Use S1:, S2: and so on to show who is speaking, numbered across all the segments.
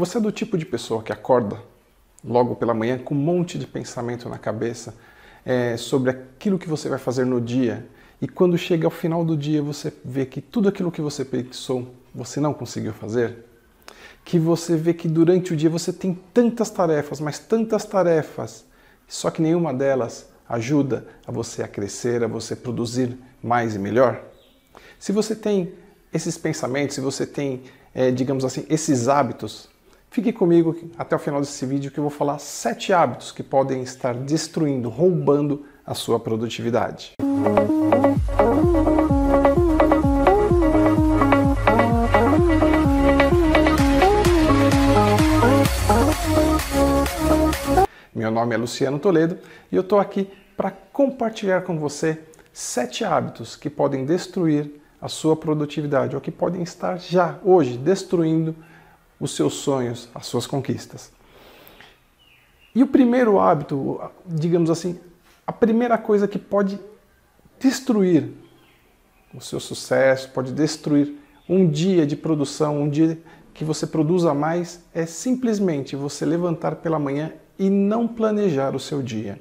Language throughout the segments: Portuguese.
S1: Você é do tipo de pessoa que acorda logo pela manhã com um monte de pensamento na cabeça é, sobre aquilo que você vai fazer no dia e quando chega ao final do dia você vê que tudo aquilo que você pensou você não conseguiu fazer? Que você vê que durante o dia você tem tantas tarefas, mas tantas tarefas, só que nenhuma delas ajuda a você a crescer, a você produzir mais e melhor? Se você tem esses pensamentos, se você tem, é, digamos assim, esses hábitos, fique comigo até o final desse vídeo que eu vou falar sete hábitos que podem estar destruindo, roubando a sua produtividade. Meu nome é Luciano Toledo e eu estou aqui para compartilhar com você sete hábitos que podem destruir a sua produtividade ou que podem estar já hoje destruindo os seus sonhos, as suas conquistas. E o primeiro hábito, digamos assim, a primeira coisa que pode destruir o seu sucesso, pode destruir um dia de produção, um dia que você produza mais, é simplesmente você levantar pela manhã e não planejar o seu dia.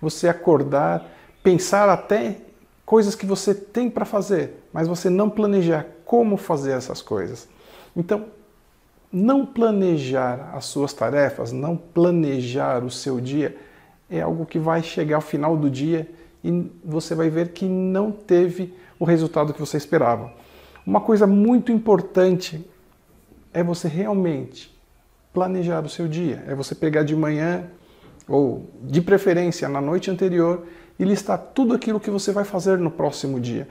S1: Você acordar, pensar até coisas que você tem para fazer, mas você não planejar como fazer essas coisas. Então, não planejar as suas tarefas, não planejar o seu dia, é algo que vai chegar ao final do dia e você vai ver que não teve o resultado que você esperava. Uma coisa muito importante é você realmente planejar o seu dia. É você pegar de manhã, ou de preferência na noite anterior, e listar tudo aquilo que você vai fazer no próximo dia.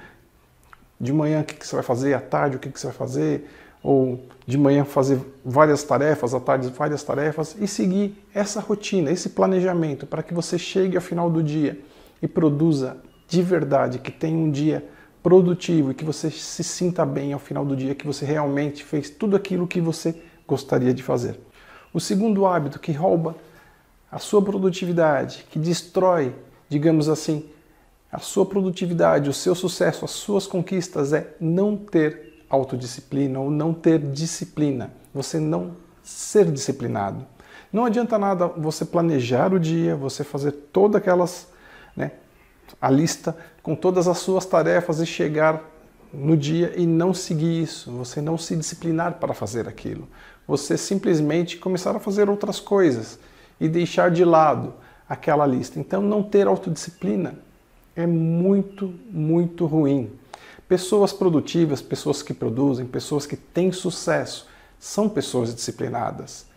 S1: De manhã, o que você vai fazer, à tarde, o que você vai fazer, ou de manhã fazer várias tarefas, à tarde várias tarefas, e seguir essa rotina, esse planejamento, para que você chegue ao final do dia e produza de verdade, que tenha um dia produtivo e que você se sinta bem ao final do dia, que você realmente fez tudo aquilo que você gostaria de fazer. O segundo hábito que rouba a sua produtividade, que destrói, digamos assim, a sua produtividade, o seu sucesso, as suas conquistas é não ter autodisciplina ou não ter disciplina. Você não ser disciplinado. Não adianta nada você planejar o dia, você fazer todas aquelas, né, a lista com todas as suas tarefas e chegar no dia e não seguir isso, você não se disciplinar para fazer aquilo. Você simplesmente começar a fazer outras coisas e deixar de lado aquela lista. Então, não ter autodisciplina é muito, muito ruim. Pessoas produtivas, pessoas que produzem, pessoas que têm sucesso, são pessoas disciplinadas.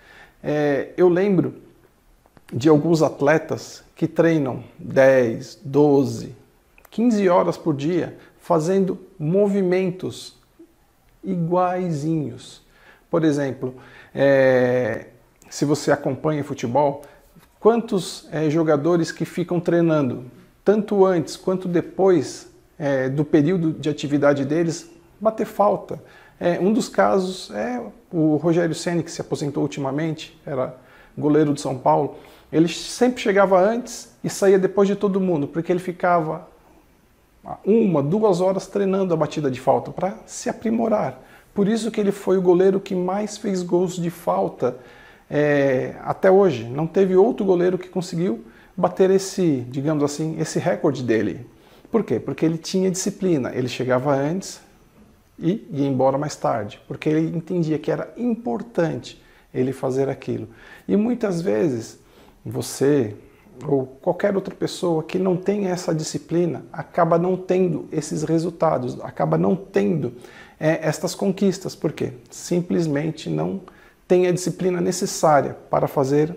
S1: É, eu lembro de alguns atletas que treinam 10, 12, 15 horas por dia fazendo movimentos iguaizinhos. Por exemplo, é, se você acompanha futebol, quantos é, jogadores que ficam treinando, tanto antes quanto depois é, do período de atividade deles, bater falta. É, um dos casos é o Rogério Ceni que se aposentou ultimamente, era goleiro de São Paulo. Ele sempre chegava antes e saía depois de todo mundo, porque ele ficava uma, duas horas treinando a batida de falta para se aprimorar. Por isso que ele foi o goleiro que mais fez gols de falta é, até hoje. Não teve outro goleiro que conseguiu bater esse, digamos assim, esse recorde dele. Por quê? Porque ele tinha disciplina. Ele chegava antes e ia embora mais tarde, porque ele entendia que era importante ele fazer aquilo. E muitas vezes você ou qualquer outra pessoa que não tem essa disciplina acaba não tendo esses resultados, acaba não tendo é, estas conquistas, porque simplesmente não tem a disciplina necessária para fazer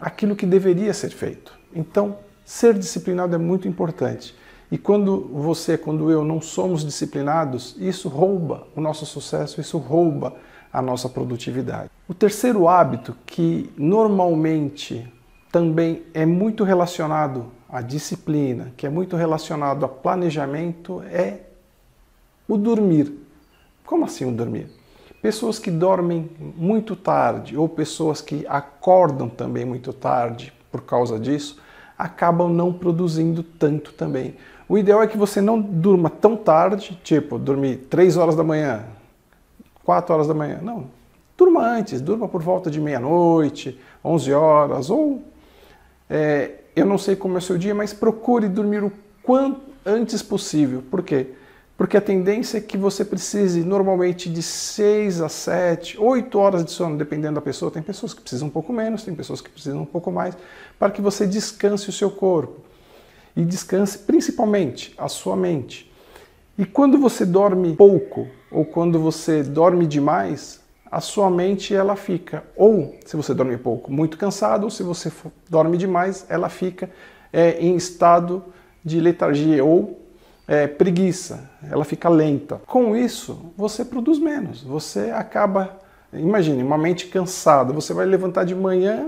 S1: aquilo que deveria ser feito. Então, ser disciplinado é muito importante. E quando você, quando eu não somos disciplinados, isso rouba o nosso sucesso, isso rouba a nossa produtividade. O terceiro hábito que normalmente também é muito relacionado à disciplina, que é muito relacionado a planejamento, é o dormir. Como assim o dormir? Pessoas que dormem muito tarde ou pessoas que acordam também muito tarde por causa disso, acabam não produzindo tanto também. O ideal é que você não durma tão tarde, tipo dormir 3 horas da manhã, 4 horas da manhã. Não. durma antes, durma por volta de meia-noite, 11 horas, ou é, eu não sei como é o seu dia, mas procure dormir o quanto antes possível. Por quê? Porque a tendência é que você precise normalmente de 6 a 7, 8 horas de sono, dependendo da pessoa. Tem pessoas que precisam um pouco menos, tem pessoas que precisam um pouco mais, para que você descanse o seu corpo. E descanse principalmente a sua mente. E quando você dorme pouco ou quando você dorme demais, a sua mente ela fica ou se você dorme pouco muito cansado ou se você dorme demais ela fica é, em estado de letargia ou é, preguiça, ela fica lenta. Com isso, você produz menos, você acaba. Imagine, uma mente cansada, você vai levantar de manhã,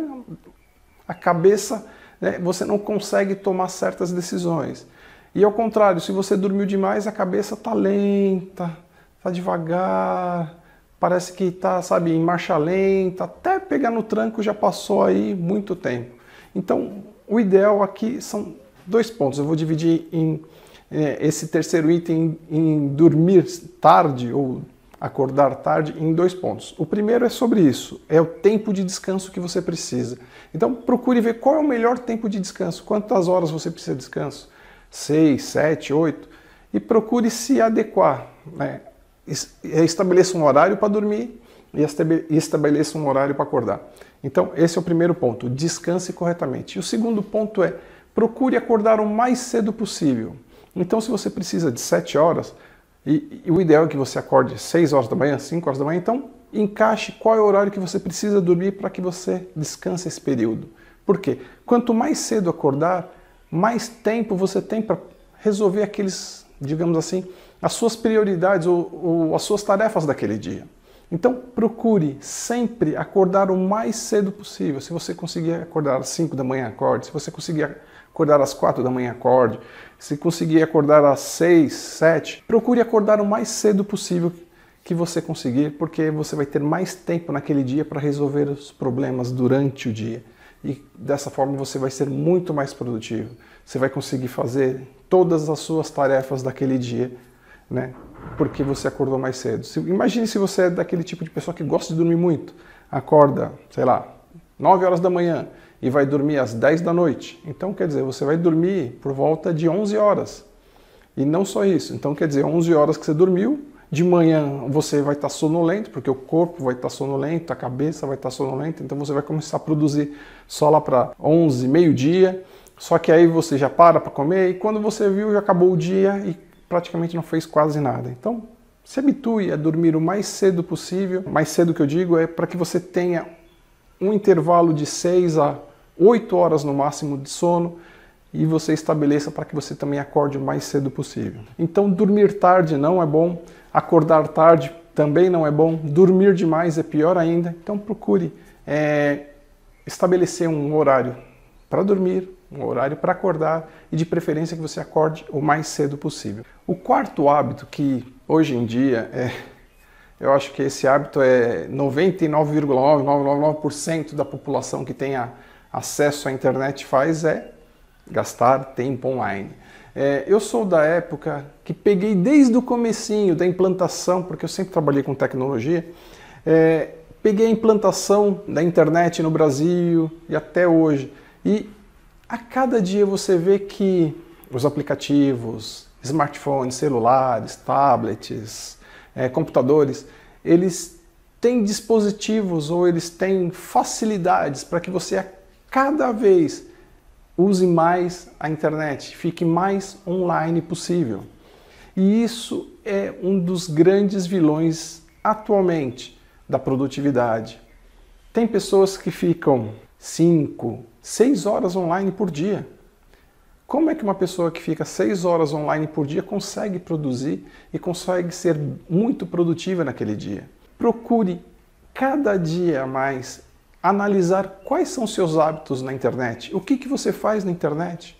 S1: a cabeça, né, você não consegue tomar certas decisões. E ao contrário, se você dormiu demais, a cabeça está lenta, está devagar, parece que está, sabe, em marcha lenta, até pegar no tranco já passou aí muito tempo. Então, o ideal aqui são dois pontos. Eu vou dividir em esse terceiro item em dormir tarde ou acordar tarde em dois pontos. O primeiro é sobre isso, é o tempo de descanso que você precisa. Então procure ver qual é o melhor tempo de descanso, quantas horas você precisa de descanso, seis, sete, oito, e procure se adequar. Né? Estabeleça um horário para dormir e estabeleça um horário para acordar. Então esse é o primeiro ponto, descanse corretamente. E o segundo ponto é procure acordar o mais cedo possível. Então, se você precisa de 7 horas, e, e, o ideal é que você acorde 6 horas da manhã, 5 horas da manhã, então encaixe qual é o horário que você precisa dormir para que você descanse esse período. Por quê? Quanto mais cedo acordar, mais tempo você tem para resolver aqueles, digamos assim, as suas prioridades ou, ou as suas tarefas daquele dia. Então procure sempre acordar o mais cedo possível. Se você conseguir acordar às 5 da manhã, acorde. Se você conseguir acordar às 4 da manhã, acorde. Se conseguir acordar às 6, 7, procure acordar o mais cedo possível que você conseguir, porque você vai ter mais tempo naquele dia para resolver os problemas durante o dia. E dessa forma você vai ser muito mais produtivo. Você vai conseguir fazer todas as suas tarefas daquele dia, né? Porque você acordou mais cedo. Imagine se você é daquele tipo de pessoa que gosta de dormir muito. Acorda, sei lá, 9 horas da manhã e vai dormir às 10 da noite. Então, quer dizer, você vai dormir por volta de 11 horas. E não só isso. Então, quer dizer, 11 horas que você dormiu, de manhã você vai estar sonolento, porque o corpo vai estar sonolento, a cabeça vai estar sonolenta, então você vai começar a produzir só lá para 11, meio-dia. Só que aí você já para para comer e quando você viu já acabou o dia e praticamente não fez quase nada. Então, se habitue a dormir o mais cedo possível. Mais cedo que eu digo é para que você tenha um intervalo de 6 a 8 horas no máximo de sono e você estabeleça para que você também acorde o mais cedo possível. Então, dormir tarde não é bom, acordar tarde também não é bom, dormir demais é pior ainda. Então, procure é, estabelecer um horário para dormir, um horário para acordar e de preferência que você acorde o mais cedo possível. O quarto hábito que hoje em dia é eu acho que esse hábito é 99,999% da população que tem acesso à internet faz é gastar tempo online. É, eu sou da época que peguei desde o comecinho da implantação, porque eu sempre trabalhei com tecnologia, é, peguei a implantação da internet no Brasil e até hoje. E a cada dia você vê que os aplicativos, smartphones, celulares, tablets, é, computadores, eles têm dispositivos ou eles têm facilidades para que você cada vez use mais a internet, fique mais online possível. E isso é um dos grandes vilões atualmente da produtividade. Tem pessoas que ficam 5, 6 horas online por dia. Como é que uma pessoa que fica seis horas online por dia consegue produzir e consegue ser muito produtiva naquele dia? Procure cada dia mais analisar quais são seus hábitos na internet. O que, que você faz na internet?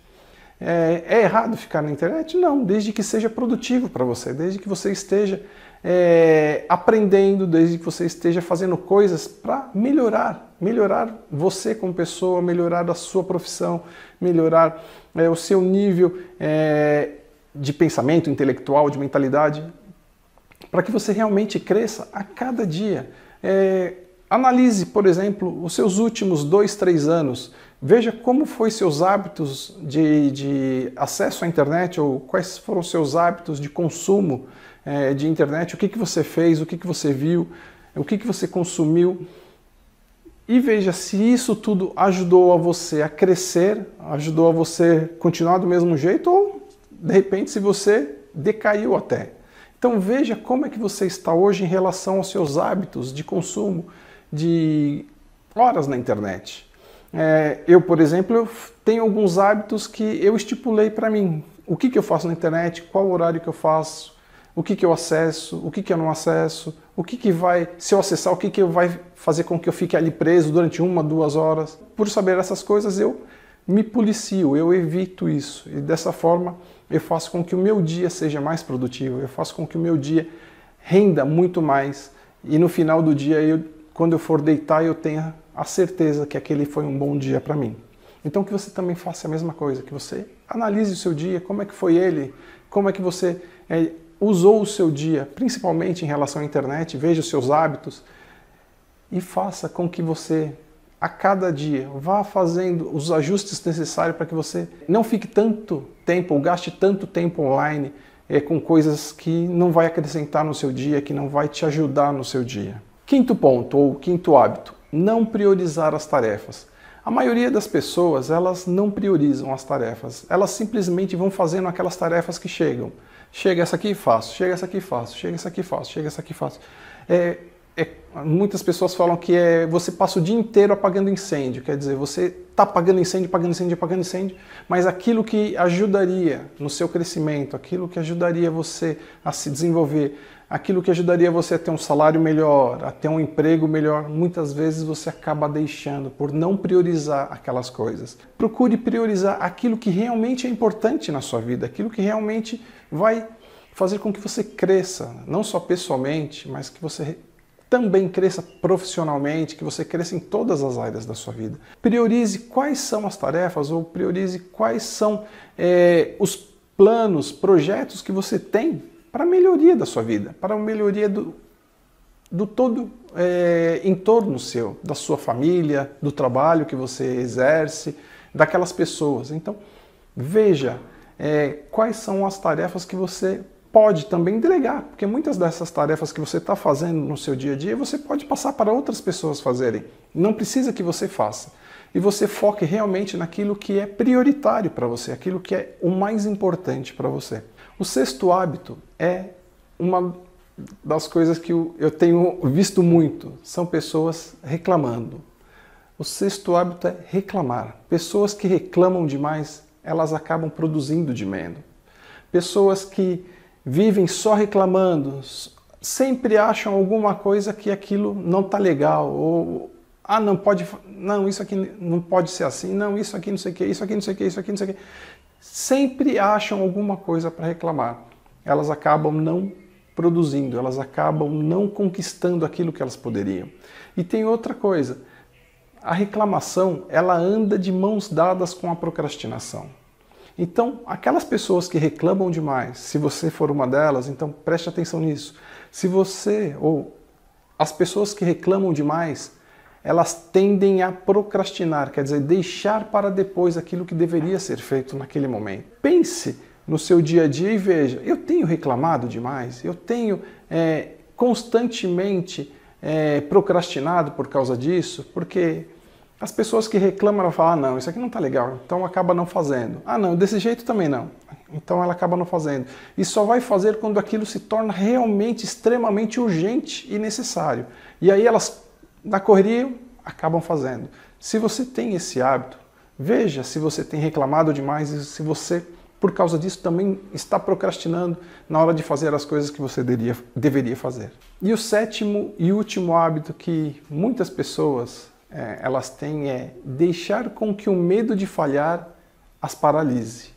S1: É, é errado ficar na internet? Não, desde que seja produtivo para você, desde que você esteja é, aprendendo, desde que você esteja fazendo coisas para melhorar, melhorar você como pessoa, melhorar a sua profissão, melhorar é, o seu nível é, de pensamento intelectual, de mentalidade, para que você realmente cresça a cada dia. É, analise, por exemplo, os seus últimos dois, três anos. Veja como foi seus hábitos de, de acesso à internet ou quais foram seus hábitos de consumo é, de internet, o que, que você fez, o que, que você viu, o que, que você consumiu. E veja se isso tudo ajudou a você a crescer, ajudou a você continuar do mesmo jeito ou, de repente, se você decaiu até. Então veja como é que você está hoje em relação aos seus hábitos de consumo de horas na internet. É, eu, por exemplo, eu tenho alguns hábitos que eu estipulei para mim. O que, que eu faço na internet, qual horário que eu faço, o que, que eu acesso, o que, que eu não acesso, o que, que vai, se eu acessar, o que, que vai fazer com que eu fique ali preso durante uma, duas horas. Por saber essas coisas, eu me policio, eu evito isso. E dessa forma, eu faço com que o meu dia seja mais produtivo, eu faço com que o meu dia renda muito mais. E no final do dia, eu, quando eu for deitar, eu tenha a certeza que aquele foi um bom dia para mim. Então que você também faça a mesma coisa, que você analise o seu dia, como é que foi ele, como é que você é, usou o seu dia, principalmente em relação à internet, veja os seus hábitos e faça com que você a cada dia vá fazendo os ajustes necessários para que você não fique tanto tempo ou gaste tanto tempo online é, com coisas que não vai acrescentar no seu dia, que não vai te ajudar no seu dia. Quinto ponto ou quinto hábito, não priorizar as tarefas. A maioria das pessoas, elas não priorizam as tarefas. Elas simplesmente vão fazendo aquelas tarefas que chegam. Chega essa aqui, faço. Chega essa aqui, faço. Chega essa aqui, faço. Chega essa aqui, faço. É, é, muitas pessoas falam que é, você passa o dia inteiro apagando incêndio. Quer dizer, você está apagando incêndio, apagando incêndio, apagando incêndio, mas aquilo que ajudaria no seu crescimento, aquilo que ajudaria você a se desenvolver, aquilo que ajudaria você a ter um salário melhor, a ter um emprego melhor, muitas vezes você acaba deixando por não priorizar aquelas coisas. Procure priorizar aquilo que realmente é importante na sua vida, aquilo que realmente vai fazer com que você cresça, não só pessoalmente, mas que você também cresça profissionalmente, que você cresça em todas as áreas da sua vida. Priorize quais são as tarefas ou priorize quais são é, os planos, projetos que você tem para a melhoria da sua vida, para a melhoria do, do todo é, entorno seu, da sua família, do trabalho que você exerce, daquelas pessoas. Então, veja é, quais são as tarefas que você pode também delegar, porque muitas dessas tarefas que você está fazendo no seu dia a dia, você pode passar para outras pessoas fazerem. Não precisa que você faça. E você foque realmente naquilo que é prioritário para você, aquilo que é o mais importante para você. O sexto hábito é uma das coisas que eu tenho visto muito, são pessoas reclamando. O sexto hábito é reclamar. Pessoas que reclamam demais, elas acabam produzindo de menos. Pessoas que vivem só reclamando, sempre acham alguma coisa que aquilo não está legal, ou ah, não pode, não, isso aqui não pode ser assim, não, isso aqui não sei o que, isso aqui não sei o que, isso aqui não sei o que sempre acham alguma coisa para reclamar. Elas acabam não produzindo, elas acabam não conquistando aquilo que elas poderiam. E tem outra coisa, a reclamação, ela anda de mãos dadas com a procrastinação. Então, aquelas pessoas que reclamam demais, se você for uma delas, então preste atenção nisso. Se você ou as pessoas que reclamam demais, elas tendem a procrastinar, quer dizer, deixar para depois aquilo que deveria ser feito naquele momento. Pense no seu dia a dia e veja: eu tenho reclamado demais, eu tenho é, constantemente é, procrastinado por causa disso, porque as pessoas que reclamam ela falam: ah, não, isso aqui não está legal, então acaba não fazendo. Ah, não, desse jeito também não. Então ela acaba não fazendo. E só vai fazer quando aquilo se torna realmente extremamente urgente e necessário. E aí elas na correria acabam fazendo. Se você tem esse hábito, veja se você tem reclamado demais e se você, por causa disso, também está procrastinando na hora de fazer as coisas que você deveria, deveria fazer. E o sétimo e último hábito que muitas pessoas é, elas têm é deixar com que o medo de falhar as paralise.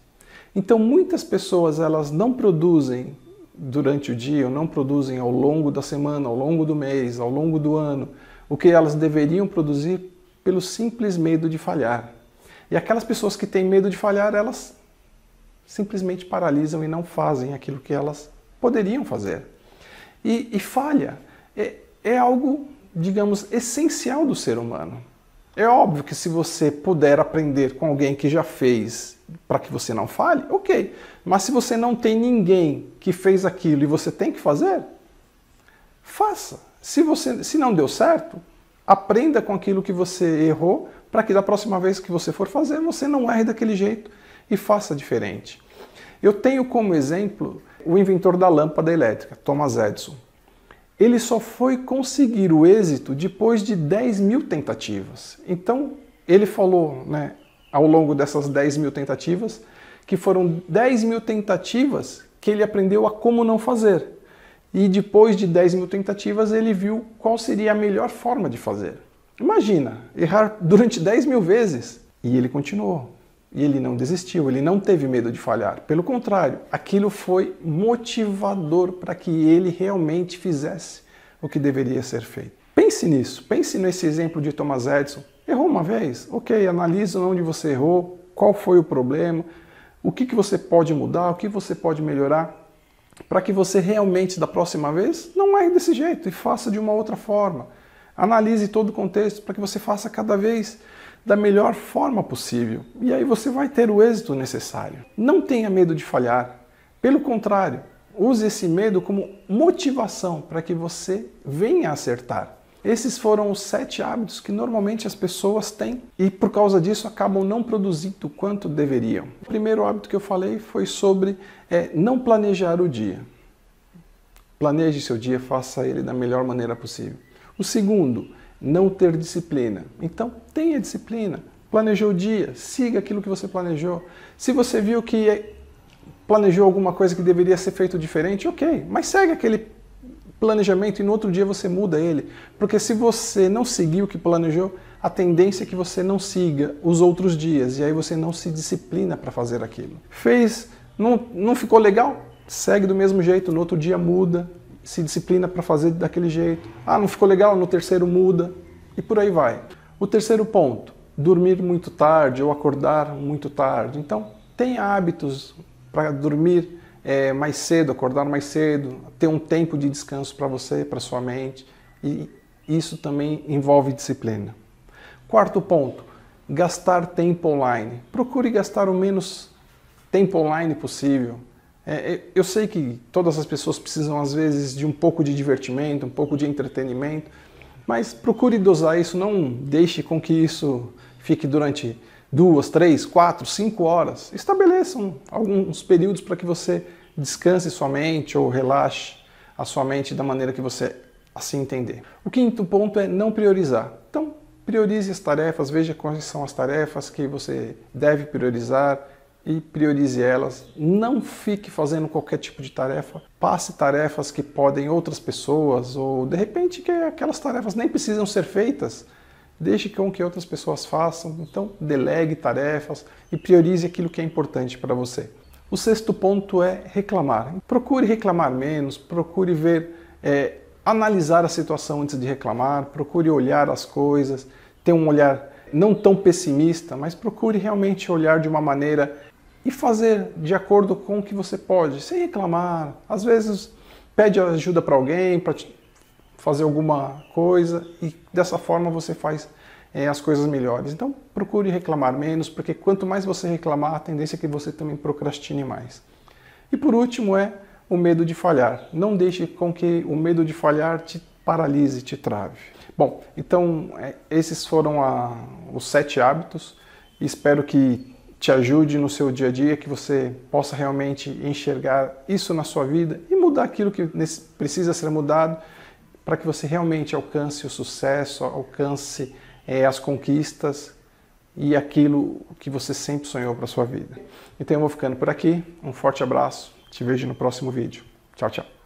S1: Então muitas pessoas elas não produzem durante o dia, ou não produzem ao longo da semana, ao longo do mês, ao longo do ano, o que elas deveriam produzir pelo simples medo de falhar. E aquelas pessoas que têm medo de falhar, elas simplesmente paralisam e não fazem aquilo que elas poderiam fazer. E, e falha é, é algo digamos, essencial do ser humano. É óbvio que se você puder aprender com alguém que já fez para que você não fale, ok. Mas se você não tem ninguém que fez aquilo e você tem que fazer, faça. Se, você, se não deu certo, aprenda com aquilo que você errou para que da próxima vez que você for fazer, você não erre daquele jeito e faça diferente. Eu tenho como exemplo o inventor da lâmpada elétrica, Thomas Edison. Ele só foi conseguir o êxito depois de 10 mil tentativas. Então, ele falou, né, ao longo dessas 10 mil tentativas, que foram 10 mil tentativas que ele aprendeu a como não fazer. E depois de 10 mil tentativas, ele viu qual seria a melhor forma de fazer. Imagina, errar durante 10 mil vezes. E ele continuou. E ele não desistiu, ele não teve medo de falhar. Pelo contrário, aquilo foi motivador para que ele realmente fizesse o que deveria ser feito. Pense nisso, pense nesse exemplo de Thomas Edison. Errou uma vez? Ok, analise onde você errou, qual foi o problema, o que, que você pode mudar, o que você pode melhorar, para que você realmente, da próxima vez, não erre desse jeito e faça de uma outra forma. Analise todo o contexto para que você faça cada vez da melhor forma possível. E aí você vai ter o êxito necessário. Não tenha medo de falhar. Pelo contrário, use esse medo como motivação para que você venha acertar. Esses foram os sete hábitos que normalmente as pessoas têm e por causa disso acabam não produzindo o quanto deveriam. O primeiro hábito que eu falei foi sobre é, não planejar o dia. Planeje seu dia, faça ele da melhor maneira possível. O segundo, não ter disciplina. Então, tenha disciplina. Planejou o dia, siga aquilo que você planejou. Se você viu que planejou alguma coisa que deveria ser feito diferente, ok, mas segue aquele planejamento e no outro dia você muda ele. Porque se você não seguir o que planejou, a tendência é que você não siga os outros dias e aí você não se disciplina para fazer aquilo. Fez, não, não ficou legal? Segue do mesmo jeito, no outro dia muda, se disciplina para fazer daquele jeito. Ah, não ficou legal? No terceiro muda. E por aí vai. O terceiro ponto, dormir muito tarde ou acordar muito tarde. Então, tenha hábitos para dormir é, mais cedo, acordar mais cedo, ter um tempo de descanso para você, para sua mente. E isso também envolve disciplina. Quarto ponto, gastar tempo online. Procure gastar o menos tempo online possível. É, é, eu sei que todas as pessoas precisam, às vezes, de um pouco de divertimento, um pouco de entretenimento, mas procure dosar isso, não deixe com que isso fique durante duas, três, quatro, cinco horas. Estabeleçam alguns períodos para que você descanse sua mente ou relaxe a sua mente da maneira que você assim entender. O quinto ponto é não priorizar. Então, priorize as tarefas, veja quais são as tarefas que você deve priorizar e priorize elas. Não fique fazendo qualquer tipo de tarefa. Passe tarefas que podem outras pessoas ou de repente que aquelas tarefas nem precisam ser feitas. Deixe com que outras pessoas façam. Então, delegue tarefas e priorize aquilo que é importante para você. O sexto ponto é reclamar. Procure reclamar menos, procure ver, é, analisar a situação antes de reclamar, procure olhar as coisas, ter um olhar não tão pessimista, mas procure realmente olhar de uma maneira e fazer de acordo com o que você pode, sem reclamar. Às vezes pede ajuda para alguém para fazer alguma coisa e dessa forma você faz é, as coisas melhores. Então procure reclamar menos, porque quanto mais você reclamar, a tendência é que você também procrastine mais. E por último é o medo de falhar. Não deixe com que o medo de falhar te paralise, te trave. Bom, então é, esses foram a, os sete hábitos. Espero que te ajude no seu dia a dia, que você possa realmente enxergar isso na sua vida e mudar aquilo que precisa ser mudado para que você realmente alcance o sucesso, alcance é, as conquistas e aquilo que você sempre sonhou para sua vida. Então eu vou ficando por aqui. Um forte abraço. Te vejo no próximo vídeo. Tchau, tchau.